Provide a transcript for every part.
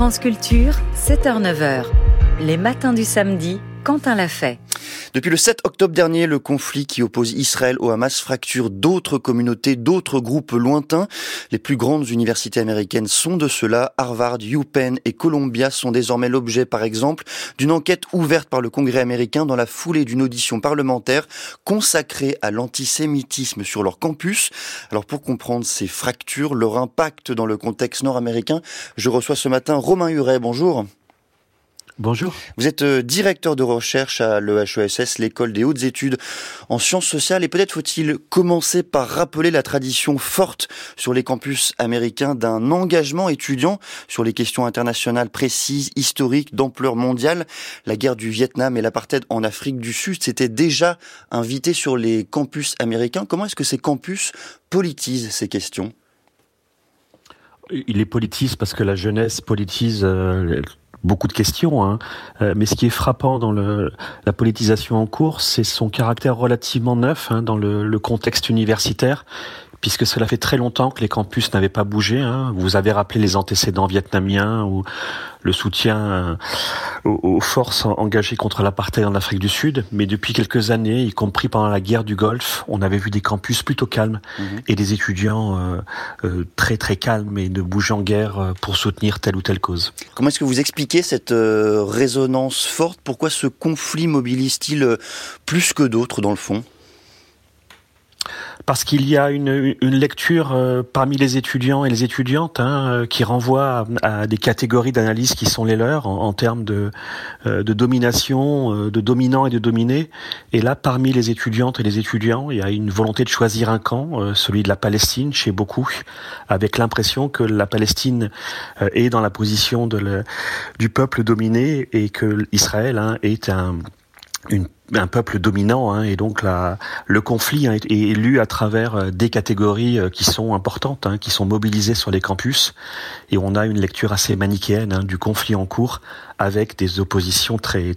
France Culture, 7h-9h. Les matins du samedi, Quentin l'a fait. Depuis le 7 octobre dernier, le conflit qui oppose Israël au Hamas fracture d'autres communautés, d'autres groupes lointains. Les plus grandes universités américaines sont de cela. Harvard, UPenn et Columbia sont désormais l'objet, par exemple, d'une enquête ouverte par le Congrès américain dans la foulée d'une audition parlementaire consacrée à l'antisémitisme sur leur campus. Alors pour comprendre ces fractures, leur impact dans le contexte nord-américain, je reçois ce matin Romain Huret. Bonjour. Bonjour. Vous êtes euh, directeur de recherche à l'EHESS, l'école des hautes études en sciences sociales. Et peut-être faut-il commencer par rappeler la tradition forte sur les campus américains d'un engagement étudiant sur les questions internationales précises, historiques, d'ampleur mondiale. La guerre du Vietnam et l'apartheid en Afrique du Sud s'étaient déjà invités sur les campus américains. Comment est-ce que ces campus politisent ces questions? Il les politise parce que la jeunesse politise euh, beaucoup de questions, hein. Euh, mais ce qui est frappant dans le, la politisation en cours, c'est son caractère relativement neuf hein, dans le, le, contexte universitaire puisque cela fait très longtemps que les campus n'avaient pas bougé. Hein. Vous avez rappelé les antécédents vietnamiens ou le soutien euh, aux, forces engagées contre l'apartheid en Afrique du Sud, mais depuis quelques années, y compris pendant la guerre du Golfe, on avait vu des campus plutôt calmes mhm. et des étudiants euh, euh, très très calmes et ne bougeant en guerre pour soutenir telle ou telle cause. Comment est-ce que vous expliquez cette résonance forte? Pourquoi ce conflit mobilise-t-il plus que d'autres dans le fond? Parce qu'il y a une, lecture euh, parmi les étudiants et les étudiantes hein, euh, qui renvoie à, des catégories d'analyse qui sont les leurs en, termes de, euh, domination, de dominant et de dominé. Et là, parmi les étudiantes et les étudiants, il y a une volonté de choisir un camp, celui de la Palestine chez beaucoup, avec l'impression que la Palestine est dans la position du peuple dominé et que Israël hein, est un un peuple dominant hein, et donc le conflit est, lu à travers euh, des catégories euh, qui sont importantes, hein, qui sont mobilisées sur les campus et on a une lecture assez manichéenne hein, du conflit en cours avec des oppositions très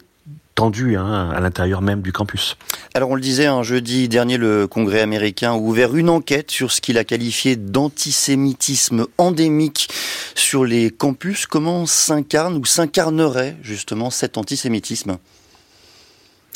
tendues à l'intérieur même du campus. Alors on le disait un jeudi dernier, le Congrès américain a ouvert une enquête sur ce qu'il a qualifié d'antisémitisme endémique sur les campus. Comment s'incarne ou s'incarnerait justement cet antisémitisme?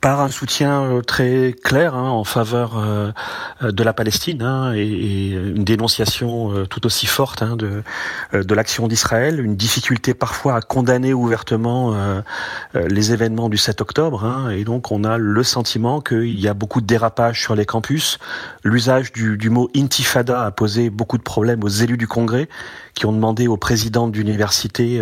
par un soutien euh, très clair hein, en faveur euh, de la Palestine hein, et, une dénonciation euh, tout aussi forte hein, de, de l'action d'Israël, une difficulté parfois à condamner ouvertement les événements du 7 octobre. Hein, et donc on a le sentiment qu'il y a beaucoup de dérapages sur les campus. L'usage du, du mot intifada a posé beaucoup de problèmes aux élus du Congrès qui ont demandé au président d'université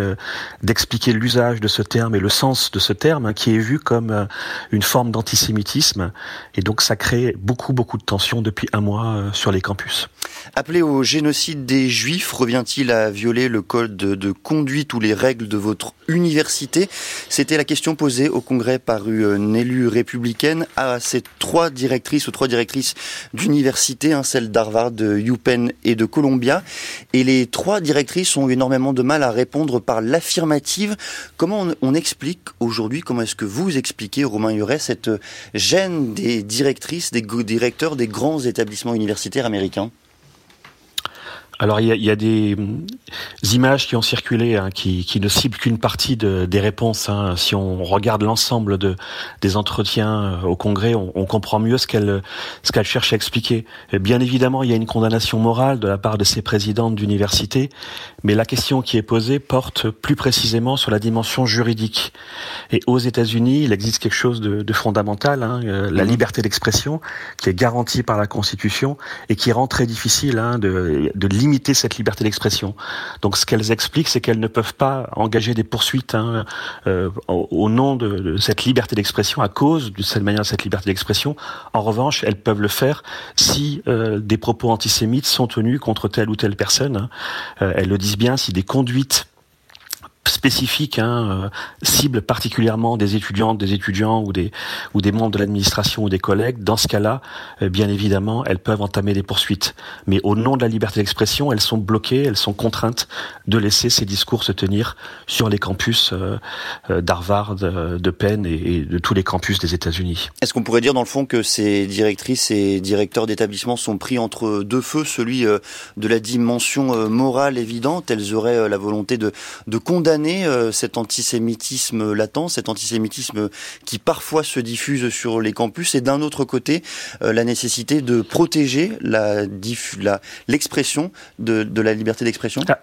d'expliquer l'usage de ce terme et le sens de ce terme, hein, qui est vu comme une forme d'antisémitisme. Et donc ça crée beaucoup, beaucoup de tensions depuis un mois euh, sur les campus. Appelé au génocide des Juifs, revient-il à violer le code de, conduite ou les règles de votre université? C'était la question posée au Congrès par une élue républicaine à ces trois directrices ou trois directrices d'université, hein, celles d'Harvard, de UPenn et de Columbia. Et les trois directrices ont eu énormément de mal à répondre par l'affirmative. Comment on, on explique aujourd'hui, comment est-ce que vous expliquez, Romain Cette gêne des directrices, des directeurs des grands établissements universitaires américains alors il y a, y a, des images qui ont circulé hein, qui, qui, ne ciblent qu'une partie de, des réponses. Hein. Si on regarde l'ensemble de, des entretiens euh, au Congrès, on, on comprend mieux ce qu'elle ce qu'elle cherche à expliquer. Et bien évidemment, il y a une condamnation morale de la part de ces présidentes d'université, mais la question qui est posée porte plus précisément sur la dimension juridique. Et aux États-Unis, il existe quelque chose de, de fondamental, hein, euh, la mhm. liberté d'expression, qui est garantie par la Constitution et qui rend très difficile hein, de, de limiter cette liberté d'expression. Donc ce qu'elles expliquent, c'est qu'elles ne peuvent pas engager des poursuites hein, euh, au, nom de, de, cette liberté d'expression, à cause de cette manière de cette liberté d'expression. En revanche, elles peuvent le faire si euh, des propos antisémites sont tenus contre telle ou telle personne. Hein. Euh, elles le disent bien, si des conduites spécifique, hein, cible particulièrement des étudiantes, des étudiants ou des ou des membres de l'administration ou des collègues. Dans ce cas-là, bien évidemment, elles peuvent entamer des poursuites. Mais au nom de la liberté d'expression, elles sont bloquées, elles sont contraintes de laisser ces discours se tenir sur les campus d'Harvard, de Penn et, de tous les campus des États-Unis. Est-ce qu'on pourrait dire dans le fond que ces directrices et directeurs d'établissements sont pris entre deux feux, celui de la dimension morale évidente, elles auraient la volonté de, de condamner cet antisémitisme latent, cet antisémitisme qui parfois se diffuse sur les campus, et d'un autre côté, la nécessité de protéger l'expression de la liberté d'expression? Ah,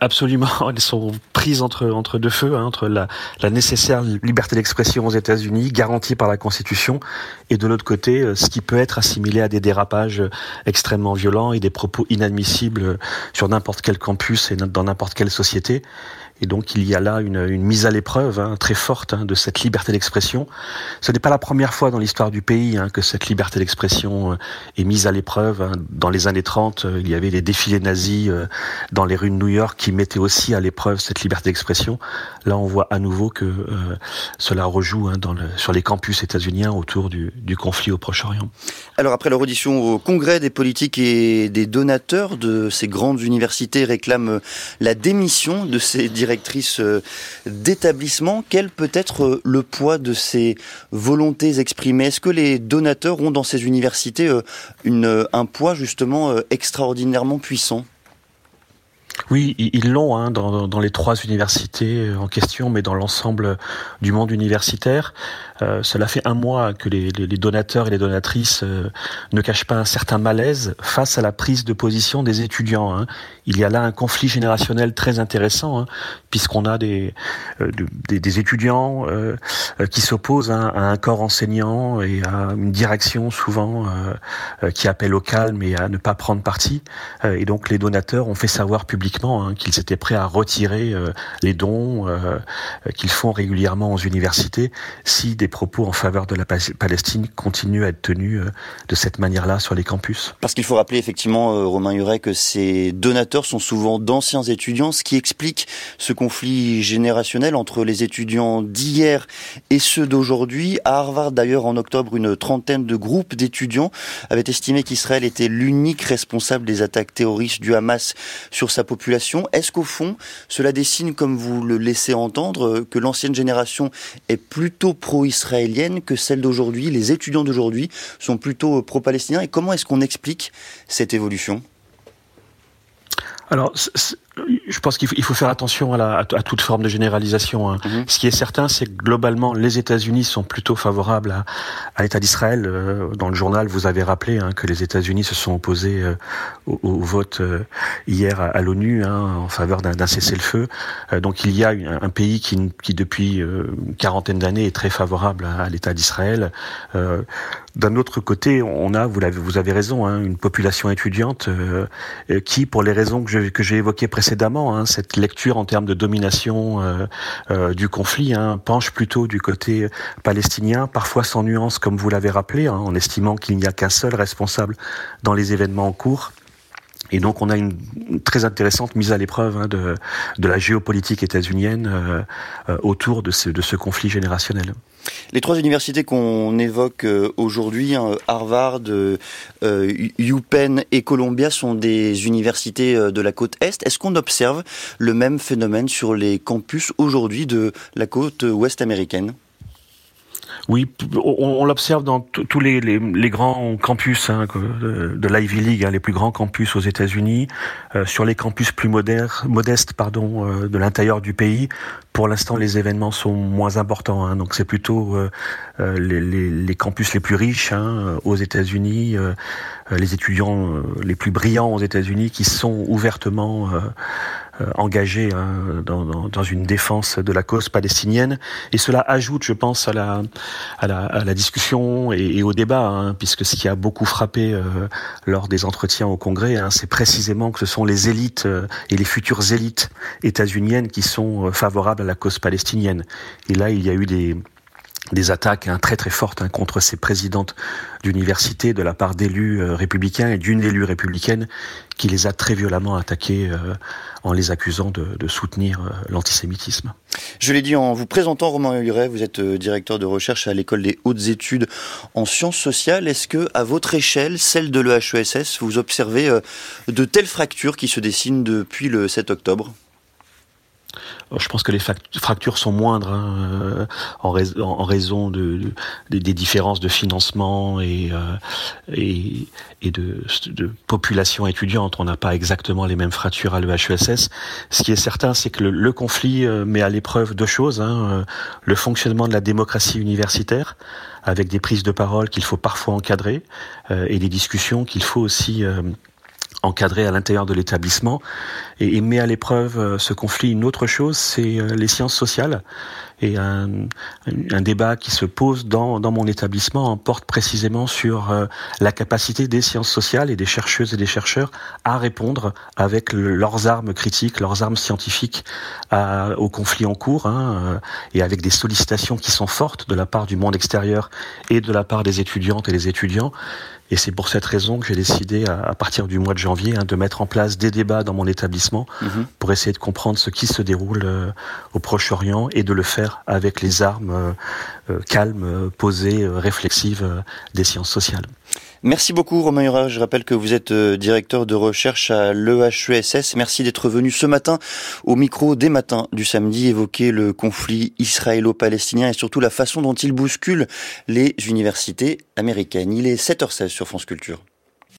Absolument, elles sont prises entre entre deux feux, hein, entre la, nécessaire liberté d'expression aux États-Unis, garantie par la Constitution, et de l'autre côté, euh, ce qui peut être assimilé à des dérapages extrêmement violents et des propos inadmissibles sur n'importe quel campus et dans n'importe quelle société. Et donc il y a là une, mise à l'épreuve hein, très forte hein, de cette liberté d'expression. Ce n'est pas la première fois dans l'histoire du pays hein, que cette liberté d'expression euh, est mise à l'épreuve. Dans les années 30, euh, il y avait des défilés nazis euh, dans les rues de New York qui mettaient aussi à l'épreuve cette liberté d'expression. Là, on voit à nouveau que cela rejoue sur les campus états-uniens autour du, conflit au Proche-Orient. Alors après leur audition au Congrès des politiques et des donateurs de ces grandes universités réclament la démission de ces directrice euh, d'établissement. Quel peut être euh, le poids de ces volontés exprimées? Est-ce que les donateurs ont dans ces universités euh, un poids justement extraordinairement puissant? Oui, ils l'ont hein, dans, dans, les trois universités en question, mais dans l'ensemble du monde universitaire. Euh, cela fait un mois que les, les, donateurs et les donatrices euh, ne cachent pas un certain malaise face à la prise de position des étudiants. Hein. Il y a là un conflit générationnel très intéressant, hein, puisqu'on a des, euh, des, des, étudiants qui s'opposent à un corps enseignant et à une direction souvent qui appelle au calme et à ne pas prendre parti. et donc les donateurs ont fait savoir publiquement hein, qu'ils étaient prêts à retirer les dons qu'ils font régulièrement aux universités si des propos en faveur de la Palestine continuent à être tenus euh, de cette manière-là sur les campus. Parce qu'il faut rappeler effectivement, euh, Romain Huret, que ces donateurs sont souvent d'anciens étudiants, ce qui explique ce conflit générationnel entre les étudiants d'hier et ceux d'aujourd'hui. À Harvard, d'ailleurs, en octobre, une trentaine de groupes d'étudiants avaient estimé qu'Israël était l'unique responsable des attaques terroristes du Hamas sur sa population. Est-ce qu'au fond, cela dessine, comme vous le laissez entendre, que l'ancienne génération est plutôt pro-israélienne israélienne que celle d'aujourd'hui. Les étudiants d'aujourd'hui sont plutôt pro-palestiniens? Et comment est-ce qu'on explique cette évolution? Je pense qu'il faut, faire attention à, la, à, toute forme de généralisation. Hein. Mhm. Ce qui est certain, c'est que globalement, les États-Unis sont plutôt favorables à, à l'État d'Israël. Euh, dans le journal, vous avez rappelé hein, que les États-Unis se sont opposés euh, au, au, vote euh, hier à, l'ONU hein, en faveur d'un cessez-le-feu. donc, il y a un, un pays qui, qui depuis une quarantaine d'années, est très favorable à, l'État d'Israël. D'un autre côté, on a, vous, avez, vous avez raison, hein, une population étudiante qui, pour les raisons que j'ai évoquées précédemment, hein, cette lecture en termes de domination euh, euh, du conflit hein, penche plutôt du côté palestinien, parfois sans nuance, comme vous l'avez rappelé, hein, en estimant qu'il n'y a qu'un seul responsable dans les événements en cours. Et donc on a une, très intéressante mise à l'épreuve hein, de, la géopolitique états-unienne euh, euh, autour de ce, de ce, conflit générationnel. Les trois universités qu'on évoque euh, aujourd'hui, hein, Harvard, UPenn et Columbia, sont des universités de la côte Est. Est-ce qu'on observe le même phénomène sur les campus aujourd'hui de la côte ouest américaine? Oui, on, l'observe dans tous les, grands campus hein, de, l'Ivy League, hein, les plus grands campus aux États-Unis, euh, sur les campus plus modestes pardon, euh, de l'intérieur du pays. Pour l'instant, les événements sont moins importants, hein, donc c'est plutôt euh, les, les, campus les plus riches hein, aux États-Unis, les étudiants les plus brillants aux États-Unis qui sont ouvertement euh, engagé hein, dans, dans, dans, une défense de la cause palestinienne. Et cela ajoute, je pense, à la, à la, à la discussion et, au débat, hein, puisque ce qui a beaucoup frappé euh, lors des entretiens au Congrès, hein, c'est précisément que ce sont les élites euh, et les futures élites états-uniennes qui sont favorables à la cause palestinienne. Et là, il y a eu des des attaques hein, très très fortes hein, contre ces présidentes d'université de la part d'élus euh, républicains et d'une élue républicaine qui les a très violemment attaqués euh, en les accusant de, de soutenir euh, l'antisémitisme. Je l'ai dit en vous présentant, Romain Huret, vous êtes directeur de recherche à l'école des hautes études en sciences sociales. Est-ce que, à votre échelle, celle de l'EHESS, vous observez de telles fractures qui se dessinent depuis le 7 octobre? Je pense que les fractures sont moindres hein, euh, en, raison de, des différences de financement et, euh, de, population étudiante. On n'a pas exactement les mêmes fractures à l'EHESS. Ce qui est certain, c'est que le, conflit euh, met à l'épreuve deux choses. Hein, le fonctionnement de la démocratie universitaire, avec des prises de parole qu'il faut parfois encadrer, et des discussions qu'il faut aussi encadré à l'intérieur de l'établissement et, met à l'épreuve euh, ce conflit. Une autre chose, c'est euh, les sciences sociales. Et un, débat qui se pose dans, mon établissement porte précisément sur euh, la capacité des sciences sociales et des chercheuses et des chercheurs à répondre avec leurs armes critiques, leurs armes scientifiques au conflit en cours, hein, et avec des sollicitations qui sont fortes de la part du monde extérieur et de la part des étudiantes et des étudiants et c'est pour cette raison que j'ai décidé, à, partir du mois de janvier, hein, de mettre en place des débats dans mon établissement mhm. pour essayer de comprendre ce qui se déroule euh, au Proche-Orient et de le faire avec les armes euh, euh, calmes, posées, réflexives des sciences sociales. Merci beaucoup Romain Hura. Je rappelle que vous êtes directeur de recherche à l'EHESS. Merci d'être venu ce matin au micro des matins du samedi évoquer le conflit israélo-palestinien et surtout la façon dont il bouscule les universités américaines. Il est 7h16 sur France Culture.